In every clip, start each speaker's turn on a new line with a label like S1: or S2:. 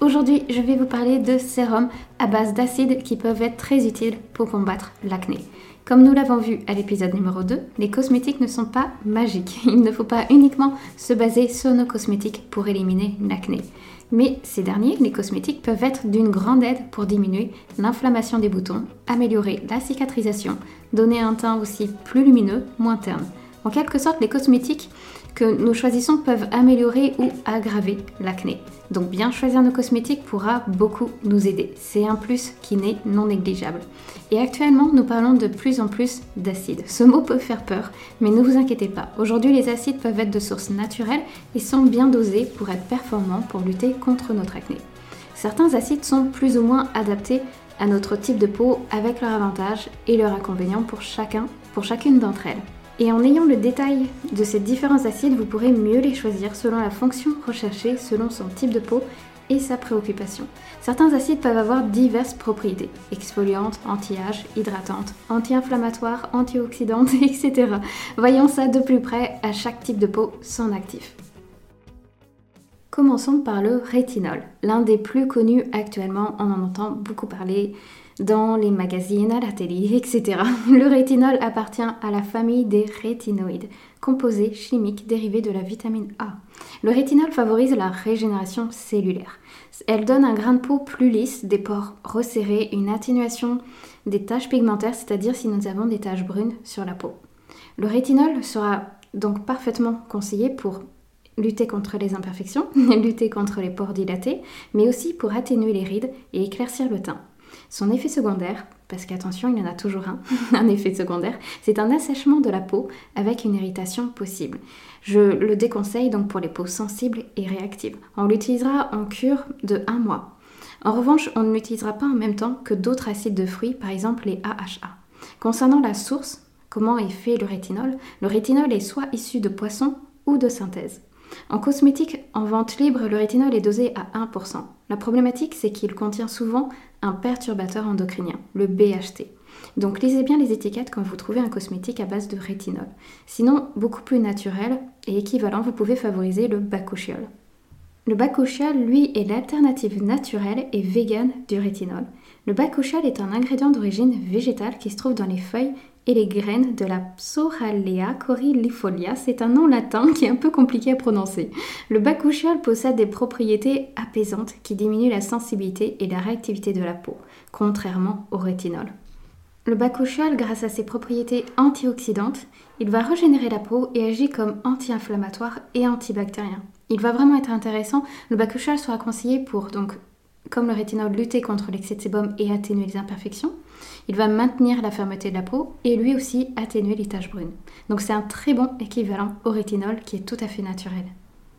S1: Aujourd'hui, je vais vous parler de sérums à base d'acide qui peuvent être très utiles pour combattre l'acné. Comme nous l'avons vu à l'épisode numéro 2, les cosmétiques ne sont pas magiques. Il ne faut pas uniquement se baser sur nos cosmétiques pour éliminer l'acné. Mais ces derniers, les cosmétiques, peuvent être d'une grande aide pour diminuer l'inflammation des boutons, améliorer la cicatrisation, donner un teint aussi plus lumineux, moins terne. En quelque sorte, les cosmétiques que nous choisissons peuvent améliorer ou aggraver l'acné. Donc bien choisir nos cosmétiques pourra beaucoup nous aider. C'est un plus qui n'est non négligeable. Et actuellement, nous parlons de plus en plus d'acides. Ce mot peut faire peur, mais ne vous inquiétez pas. Aujourd'hui, les acides peuvent être de source naturelle et sont bien dosés pour être performants pour lutter contre notre acné. Certains acides sont plus ou moins adaptés à notre type de peau avec leurs avantages et leurs inconvénients pour chacun, pour chacune d'entre elles. Et en ayant le détail de ces différents acides, vous pourrez mieux les choisir selon la fonction recherchée, selon son type de peau et sa préoccupation. Certains acides peuvent avoir diverses propriétés, exfoliantes, anti-âge, hydratantes, anti-inflammatoires, antioxydantes, etc. Voyons ça de plus près à chaque type de peau, son actif. Commençons par le rétinol, l'un des plus connus actuellement, on en entend beaucoup parler dans les magazines, à la télé, etc. Le rétinol appartient à la famille des rétinoïdes, composés chimiques dérivés de la vitamine A. Le rétinol favorise la régénération cellulaire. Elle donne un grain de peau plus lisse, des pores resserrés, une atténuation des taches pigmentaires, c'est-à-dire si nous avons des taches brunes sur la peau. Le rétinol sera donc parfaitement conseillé pour lutter contre les imperfections, lutter contre les pores dilatés, mais aussi pour atténuer les rides et éclaircir le teint. Son effet secondaire, parce qu'attention, il y en a toujours un, un effet secondaire, c'est un assèchement de la peau avec une irritation possible. Je le déconseille donc pour les peaux sensibles et réactives. On l'utilisera en cure de un mois. En revanche, on ne l'utilisera pas en même temps que d'autres acides de fruits, par exemple les AHA. Concernant la source, comment est fait le rétinol? Le rétinol est soit issu de poissons ou de synthèse. En cosmétique, en vente libre, le rétinol est dosé à 1%. La problématique, c'est qu'il contient souvent un perturbateur endocrinien, le BHT. Donc lisez bien les étiquettes quand vous trouvez un cosmétique à base de rétinol. Sinon, beaucoup plus naturel et équivalent, vous pouvez favoriser le bakuchiol. Le bakuchiol, lui, est l'alternative naturelle et végane du rétinol. Le bakuchiol est un ingrédient d'origine végétale qui se trouve dans les feuilles et les graines de la Psoralea corylifolia. C'est un nom latin qui est un peu compliqué à prononcer. Le bakuchiol possède des propriétés apaisantes qui diminuent la sensibilité et la réactivité de la peau, contrairement au rétinol. Le bakuchiol, grâce à ses propriétés antioxydantes, il va régénérer la peau et agit comme anti-inflammatoire et antibactérien. Il va vraiment être intéressant. Le bakuchiol sera conseillé pour donc comme le rétinol, lutter contre l'excès de sébum et atténuer les imperfections. Il va maintenir la fermeté de la peau et lui aussi atténuer les taches brunes. Donc c'est un très bon équivalent au rétinol qui est tout à fait naturel.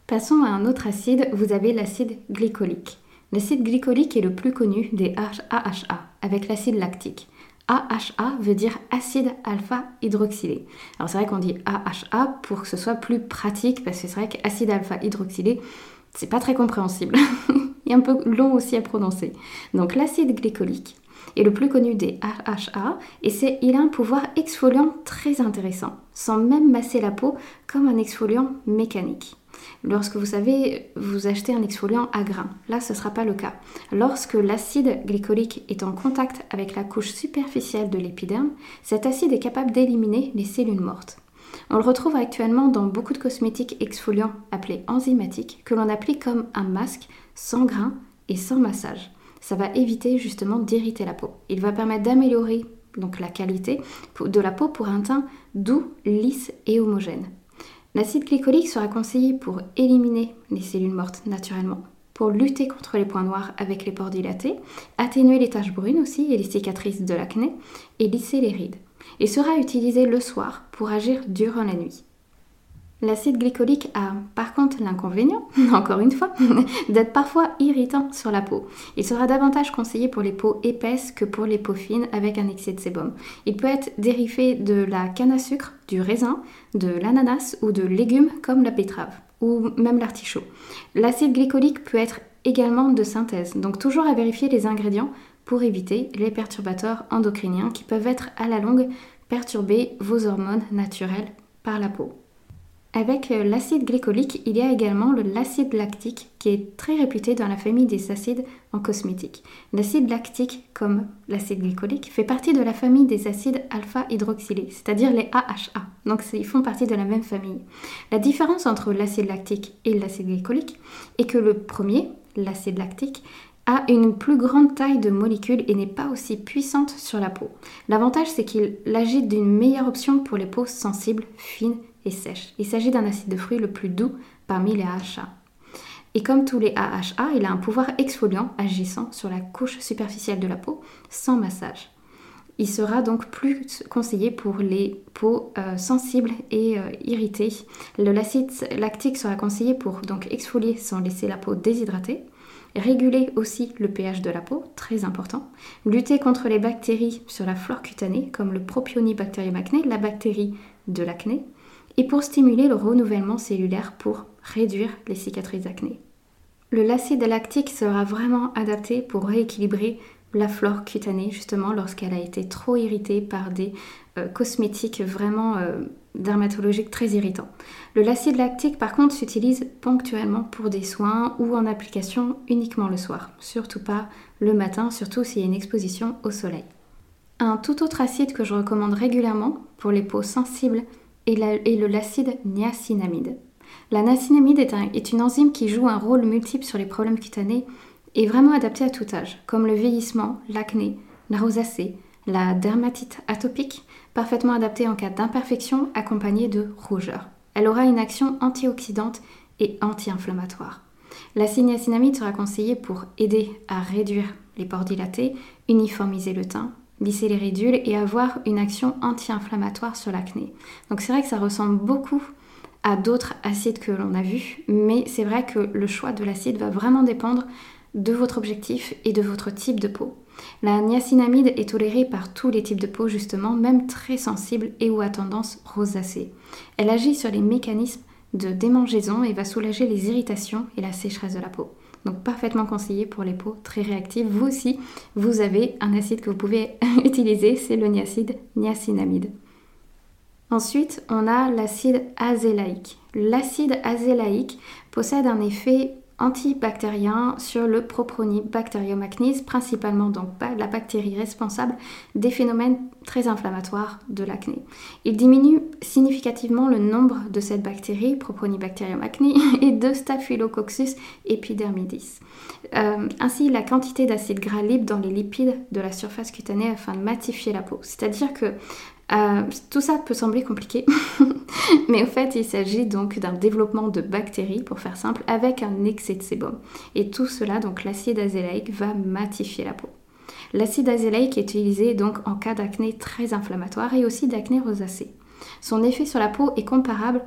S1: Passons à un autre acide, vous avez l'acide glycolique. L'acide glycolique est le plus connu des AHA avec l'acide lactique. AHA veut dire acide alpha hydroxylé. Alors c'est vrai qu'on dit AHA pour que ce soit plus pratique parce que c'est vrai qu'acide alpha hydroxylé, c'est pas très compréhensible. un peu long aussi à prononcer. Donc l'acide glycolique est le plus connu des AHA et c'est, il a un pouvoir exfoliant très intéressant, sans même masser la peau comme un exfoliant mécanique. Lorsque vous savez, vous achetez un exfoliant à grains, là ce ne sera pas le cas. Lorsque l'acide glycolique est en contact avec la couche superficielle de l'épiderme, cet acide est capable d'éliminer les cellules mortes. On le retrouve actuellement dans beaucoup de cosmétiques exfoliants appelés enzymatiques que l'on applique comme un masque sans grain et sans massage. Ça va éviter justement d'irriter la peau. Il va permettre d'améliorer donc la qualité de la peau pour un teint doux, lisse et homogène. L'acide glycolique sera conseillé pour éliminer les cellules mortes naturellement, pour lutter contre les points noirs avec les pores dilatés, atténuer les taches brunes aussi et les cicatrices de l'acné et lisser les rides et sera utilisé le soir pour agir durant la nuit. L'acide glycolique a par contre l'inconvénient, encore une fois, d'être parfois irritant sur la peau. Il sera davantage conseillé pour les peaux épaisses que pour les peaux fines avec un excès de sébum. Il peut être dérivé de la canne à sucre, du raisin, de l'ananas ou de légumes comme la betterave ou même l'artichaut. L'acide glycolique peut être également de synthèse, donc toujours à vérifier les ingrédients pour éviter les perturbateurs endocriniens qui peuvent être à la longue perturber vos hormones naturelles par la peau. Avec euh, l'acide glycolique, il y a également l'acide lactique qui est très réputé dans la famille des acides en cosmétique. L'acide lactique, comme l'acide glycolique, fait partie de la famille des acides alpha-hydroxylés, c'est-à-dire les AHA. Donc ils font partie de la même famille. La différence entre l'acide lactique et l'acide glycolique est que le premier, l'acide lactique, a une plus grande taille de molécules et n'est pas aussi puissante sur la peau. L'avantage, c'est qu'il agit d'une meilleure option pour les peaux sensibles, fines et sèches. Il s'agit d'un acide de fruits le plus doux parmi les AHA. Et comme tous les AHA, il a un pouvoir exfoliant agissant sur la couche superficielle de la peau sans massage. Il sera donc plus conseillé pour les peaux euh, sensibles et euh, irritées. L'acide lactique sera conseillé pour donc exfolier sans laisser la peau déshydratée réguler aussi le pH de la peau, très important, lutter contre les bactéries sur la flore cutanée, comme le Propionibacterium acné, la bactérie de l'acné, et pour stimuler le renouvellement cellulaire pour réduire les cicatrices d'acné. Le l'acide lactique sera vraiment adapté pour rééquilibrer la flore cutanée, justement lorsqu'elle a été trop irritée par des euh, cosmétiques vraiment euh, dermatologiques très irritants. Le l'acide lactique, par contre, s'utilise ponctuellement pour des soins ou en application uniquement le soir, surtout pas le matin, surtout s'il y a une exposition au soleil. Un tout autre acide que je recommande régulièrement pour les peaux sensibles est, le l'acide niacinamide. La niacinamide est, est une enzyme qui joue un rôle multiple sur les problèmes cutanés et vraiment adaptée à tout âge, comme le vieillissement, l'acné, la rosacée, la dermatite atopique, parfaitement adaptée en cas d'imperfection accompagnée de rougeur. Elle aura une action antioxydante et anti-inflammatoire. La niacinamide sera conseillée pour aider à réduire les pores dilatés, uniformiser le teint, lisser les ridules et avoir une action anti-inflammatoire sur l'acné. Donc c'est vrai que ça ressemble beaucoup à d'autres acides que l'on a vus, mais c'est vrai que le choix de l'acide va vraiment dépendre de votre objectif et de votre type de peau. La niacinamide est tolérée par tous les types de peau justement, même très sensibles et ou à tendance rosacée. Elle agit sur les mécanismes de démangeaison et va soulager les irritations et la sécheresse de la peau. Donc parfaitement conseillé pour les peaux très réactives. Vous aussi, vous avez un acide que vous pouvez utiliser, c'est le niacide niacinamide. Ensuite, on a l'acide azélaïque. L'acide azélaïque possède un effet antibactérien sur le Propionibacterium acnes, principalement donc la bactérie responsable des phénomènes très inflammatoires de l'acné. Il diminue significativement le nombre de cette bactérie, Propionibacterium acnes, et de Staphylococcus epidermidis. Euh, ainsi, la quantité d'acide gras libre dans les lipides de la surface cutanée afin de matifier la peau. C'est-à-dire que euh, tout ça peut sembler compliqué, mais au fait, il s'agit donc d'un développement de bactéries, pour faire simple, avec un excès de sébum. Et tout cela, donc l'acide azélaïque, va matifier la peau. L'acide azélaïque est utilisé donc en cas d'acné très inflammatoire et aussi d'acné rosacée. Son effet sur la peau est comparable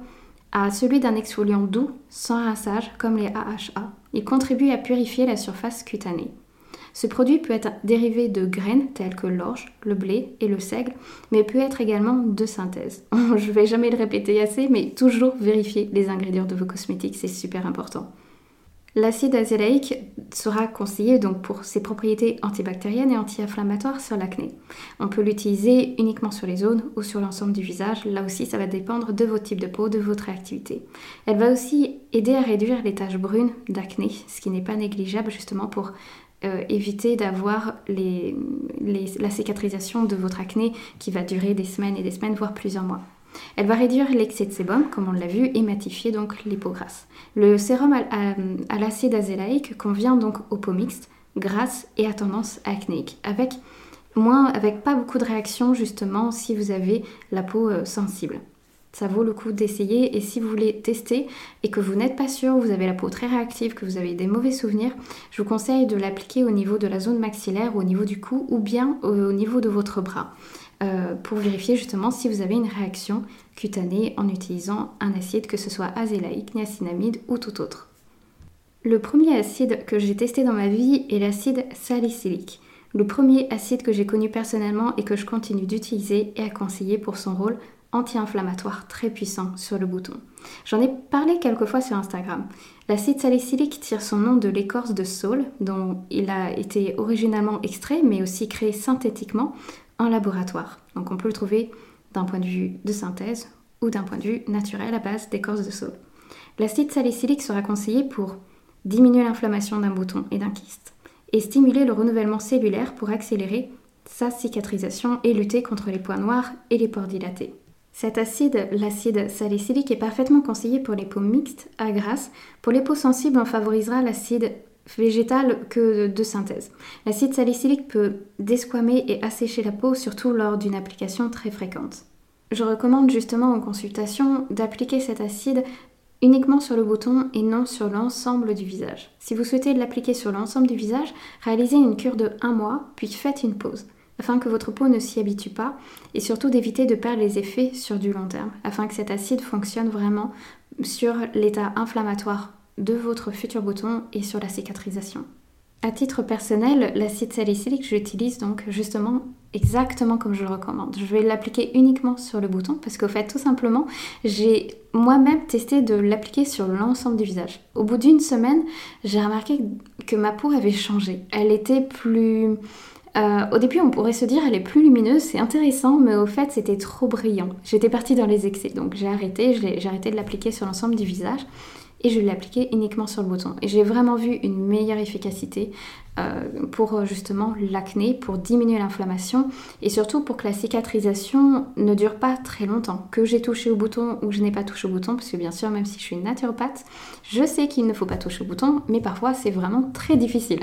S1: à celui d'un exfoliant doux sans rinçage comme les AHA. Il contribue à purifier la surface cutanée. Ce produit peut être dérivé de graines telles que l'orge, le blé et le seigle, mais peut être également de synthèse. Je ne vais jamais le répéter assez, mais toujours vérifier les ingrédients de vos cosmétiques, c'est super important. L'acide azélaïque sera conseillé donc pour ses propriétés antibactériennes et anti-inflammatoires sur l'acné. On peut l'utiliser uniquement sur les zones ou sur l'ensemble du visage. Là aussi, ça va dépendre de votre type de peau, de votre réactivité. Elle va aussi aider à réduire les taches brunes d'acné, ce qui n'est pas négligeable justement pour euh, éviter d'avoir la cicatrisation de votre acné qui va durer des semaines et des semaines, voire plusieurs mois. Elle va réduire l'excès de sébum, comme on l'a vu, et matifier donc les peaux grasses. Le sérum à, l'acide azélaïque convient donc aux peaux mixtes, grasses et à tendance acnéique, avec, avec pas beaucoup de réactions justement si vous avez la peau euh, sensible ça vaut le coup d'essayer. Et si vous voulez tester et que vous n'êtes pas sûr, vous avez la peau très réactive, que vous avez des mauvais souvenirs, je vous conseille de l'appliquer au niveau de la zone maxillaire, au niveau du cou ou bien au niveau de votre bras. euh, pour vérifier justement si vous avez une réaction cutanée en utilisant un acide, que ce soit azélaïque, niacinamide ou tout autre. Le premier acide que j'ai testé dans ma vie est l'acide salicylique. Le premier acide que j'ai connu personnellement et que je continue d'utiliser et à conseiller pour son rôle anti-inflammatoire très puissant sur le bouton. J'en ai parlé quelques fois sur Instagram. L'acide salicylique tire son nom de l'écorce de saule, dont il a été originalement extrait, mais aussi créé synthétiquement en laboratoire. Donc on peut le trouver d'un point de vue de synthèse ou d'un point de vue naturel à base d'écorce de saule. L'acide salicylique sera conseillé pour diminuer l'inflammation d'un bouton et d'un kyste, et stimuler le renouvellement cellulaire pour accélérer sa cicatrisation et lutter contre les points noirs et les pores dilatés. Cet acide, l'acide salicylique, est parfaitement conseillé pour les peaux mixtes à grasse. Pour les peaux sensibles, on favorisera l'acide végétal que de synthèse. L'acide salicylique peut desquamer et assécher la peau, surtout lors d'une application très fréquente. Je recommande justement en consultation d'appliquer cet acide uniquement sur le bouton et non sur l'ensemble du visage. Si vous souhaitez l'appliquer sur l'ensemble du visage, réalisez une cure de 1 mois, puis faites une pause afin que votre peau ne s'y habitue pas et surtout d'éviter de perdre les effets sur du long terme, afin que cet acide fonctionne vraiment sur l'état inflammatoire de votre futur bouton et sur la cicatrisation. À titre personnel, l'acide salicylique, j'utilise donc justement exactement comme je le recommande. Je vais l'appliquer uniquement sur le bouton parce qu'au fait, tout simplement, j'ai moi-même testé de l'appliquer sur l'ensemble du visage. Au bout d'une semaine, j'ai remarqué que ma peau avait changé. Elle était plus euh, au début, on pourrait se dire elle est plus lumineuse, c'est intéressant, mais au fait, c'était trop brillant. J'étais partie dans les excès, donc j'ai arrêté, j'ai arrêté de l'appliquer sur l'ensemble du visage et je l'ai appliqué uniquement sur le bouton. Et j'ai vraiment vu une meilleure efficacité euh, pour euh, justement l'acné, pour diminuer l'inflammation et surtout pour que la cicatrisation ne dure pas très longtemps. Que j'ai touché au bouton ou je n'ai pas touché au bouton, parce que bien sûr, même si je suis naturopathe, je sais qu'il ne faut pas toucher au bouton, mais parfois c'est vraiment très difficile.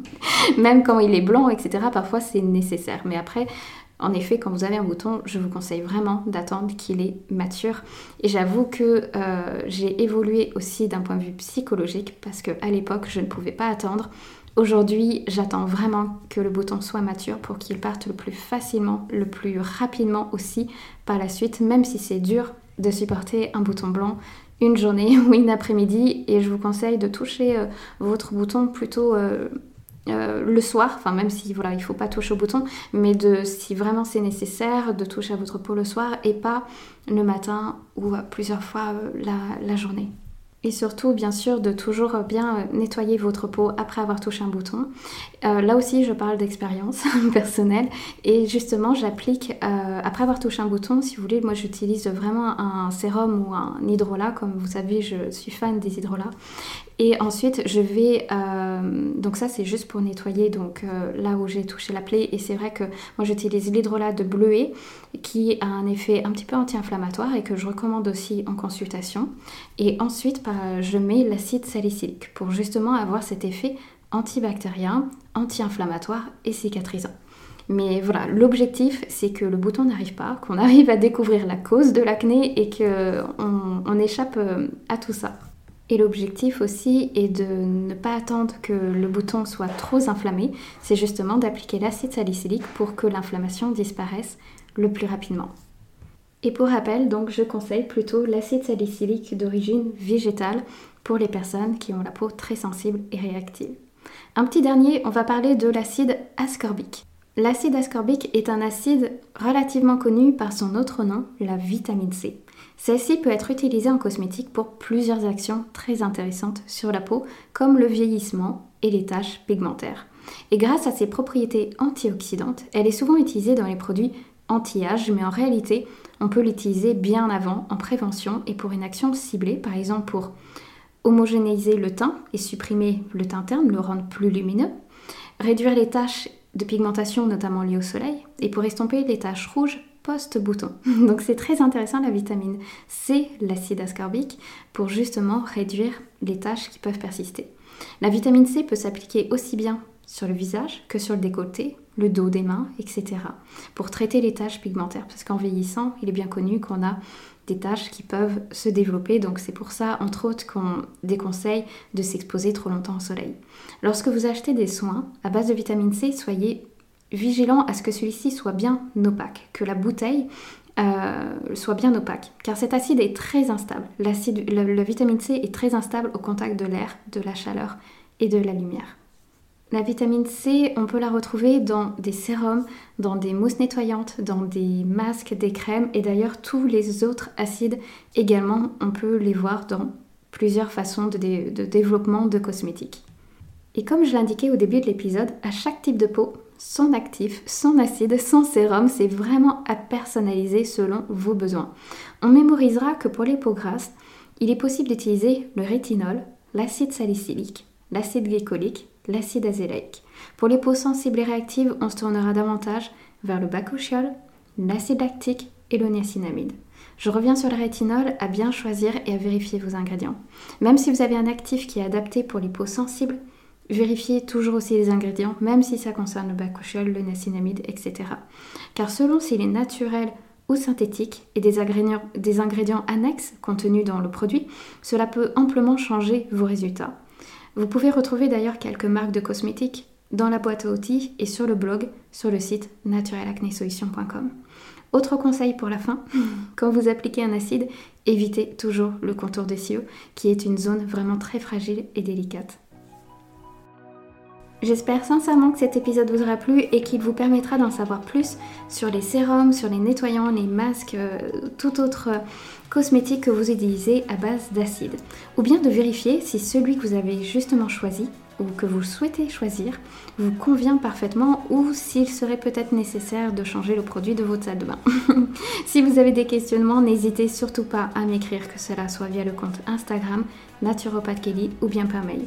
S1: même quand il est blanc, etc., parfois c'est nécessaire. Mais après, en effet, quand vous avez un bouton, je vous conseille vraiment d'attendre qu'il est mature. Et j'avoue que euh, j'ai évolué aussi d'un point de vue psychologique parce qu'à l'époque, je ne pouvais pas attendre. Aujourd'hui, j'attends vraiment que le bouton soit mature pour qu'il parte le plus facilement, le plus rapidement aussi par la suite, même si c'est dur de supporter un bouton blanc une journée ou une après-midi. Et je vous conseille de toucher euh, votre bouton plutôt euh, euh, le soir, enfin même si voilà il faut pas toucher au bouton, mais de si vraiment c'est nécessaire de toucher à votre peau le soir et pas le matin ou plusieurs fois euh, la journée. Et surtout, bien sûr, de toujours bien euh, nettoyer votre peau après avoir touché un bouton. Là aussi, je parle d'expérience personnelle. Et justement, j'applique, après avoir touché un bouton, si vous voulez, moi j'utilise vraiment un sérum ou un hydrolat. Comme vous savez, je suis fan des hydrolats. Et ensuite, je vais... donc ça, c'est juste pour nettoyer donc là où j'ai touché la plaie. Et c'est vrai que moi, j'utilise l'hydrolat de bleuet qui a un effet un petit peu anti-inflammatoire et que je recommande aussi en consultation. Et ensuite, je mets l'acide salicylique pour justement avoir cet effet antibactérien, anti-inflammatoire et cicatrisant. Mais voilà, l'objectif, c'est que le bouton n'arrive pas, qu'on arrive à découvrir la cause de l'acné et qu'on on échappe euh, à tout ça. Et l'objectif aussi est de ne pas attendre que le bouton soit trop inflammé, c'est justement d'appliquer l'acide salicylique pour que l'inflammation disparaisse le plus rapidement. Et pour rappel, donc je conseille plutôt l'acide salicylique d'origine végétale pour les personnes qui ont la peau très sensible et réactive. Un petit dernier, on va parler de l'acide ascorbique. L'acide ascorbique est un acide relativement connu par son autre nom, la vitamine C. Celle-ci peut être utilisée en cosmétique pour plusieurs actions très intéressantes sur la peau, comme le vieillissement et les taches pigmentaires. Et grâce à ses propriétés antioxydantes, elle est souvent utilisée dans les produits anti-âge, mais en réalité, on peut l'utiliser bien avant en prévention et pour une action ciblée, par exemple pour homogénéiser le teint et supprimer le teint terne, le rendre plus lumineux, réduire les taches de pigmentation notamment liées au soleil et pour estomper les taches rouges post-bouton. Donc c'est très intéressant la vitamine C, l'acide ascorbique, pour justement réduire les taches qui peuvent persister. La vitamine C peut s'appliquer aussi bien sur le visage que sur le décolleté, le dos des mains, etc. pour traiter les taches pigmentaires. Parce qu'en vieillissant, il est bien connu qu'on a des taches qui peuvent se développer. Donc c'est pour ça, entre autres, qu'on déconseille de s'exposer trop longtemps au soleil. Lorsque vous achetez des soins à base de vitamine C, soyez vigilant à ce que celui-ci soit bien opaque, que la bouteille euh, soit bien opaque, car cet acide est très instable. La, vitamine C est très instable au contact de l'air, de la chaleur et de la lumière. La vitamine C, on peut la retrouver dans des sérums, dans des mousses nettoyantes, dans des masques, des crèmes et d'ailleurs tous les autres acides également, on peut les voir dans plusieurs façons de développement de cosmétiques. Et comme je l'indiquais au début de l'épisode, à chaque type de peau, son actif, son acide, son sérum, c'est vraiment à personnaliser selon vos besoins. On mémorisera que pour les peaux grasses, il est possible d'utiliser le rétinol, l'acide salicylique, l'acide glycolique, l'acide azélaïque. Pour les peaux sensibles et réactives, on se tournera davantage vers le bakuchiol, l'acide lactique et le niacinamide. Je reviens sur le rétinol à bien choisir et à vérifier vos ingrédients. Même si vous avez un actif qui est adapté pour les peaux sensibles, vérifiez toujours aussi les ingrédients, même si ça concerne le bakuchiol, le niacinamide, etc. Car selon s'il est naturel ou synthétique et des ingrédients, des ingrédients annexes contenus dans le produit, cela peut amplement changer vos résultats. Vous pouvez retrouver d'ailleurs quelques marques de cosmétiques dans la boîte à outils et sur le blog sur le site naturelacnesolution.com. Autre conseil pour la fin, quand vous appliquez un acide, évitez toujours le contour des cieux qui est une zone vraiment très fragile et délicate. J'espère sincèrement que cet épisode vous aura plu et qu'il vous permettra d'en savoir plus sur les sérums, sur les nettoyants, les masques, euh, tout autre cosmétique que vous utilisez à base d'acide. Ou bien de vérifier si celui que vous avez justement choisi ou que vous souhaitez choisir vous convient parfaitement ou s'il serait peut-être nécessaire de changer le produit de votre salle de bain. si vous avez des questionnements, n'hésitez surtout pas à m'écrire que cela soit via le compte Instagram Naturopath Kelly ou bien par mail.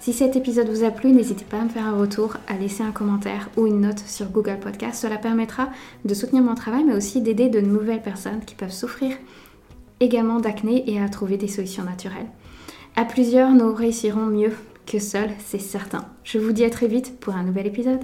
S1: Si cet épisode vous a plu, n'hésitez pas à me faire un retour, à laisser un commentaire ou une note sur Google Podcast. Cela permettra de soutenir mon travail mais aussi d'aider de nouvelles personnes qui peuvent souffrir également d'acné et à trouver des solutions naturelles. À plusieurs, nous réussirons mieux que seul, c'est certain. Je vous dis à très vite pour un nouvel épisode.